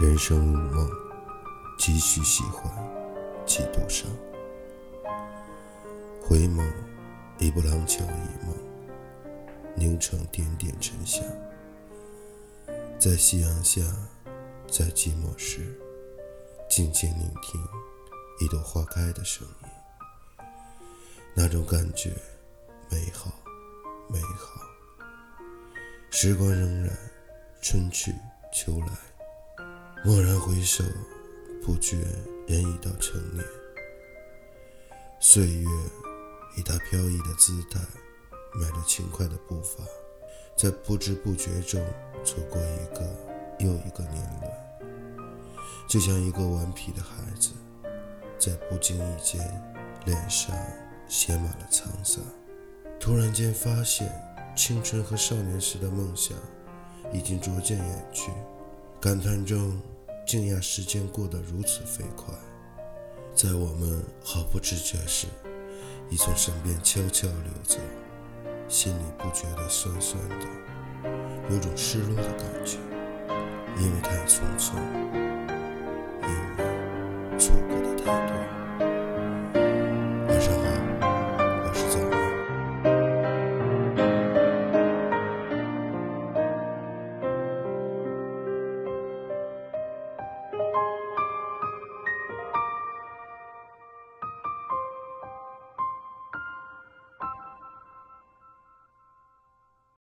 人生如梦，几许喜欢，几度伤。回眸，一步廊桥一梦，凝成点点沉香。在夕阳下，在寂寞时，静静聆听一朵花开的声音，那种感觉美好，美好。时光荏苒，春去秋来，蓦然回首，不觉人已到成年。岁月以它飘逸的姿态，迈着轻快的步伐，在不知不觉中走过一个又一个年轮，就像一个顽皮的孩子，在不经意间脸上写满了沧桑。突然间发现，青春和少年时的梦想已经逐渐远去，感叹中惊讶时间过得如此飞快，在我们毫不知觉时，已从身边悄悄溜走，心里不觉得酸酸的，有种失落的感觉，因为太匆匆。因为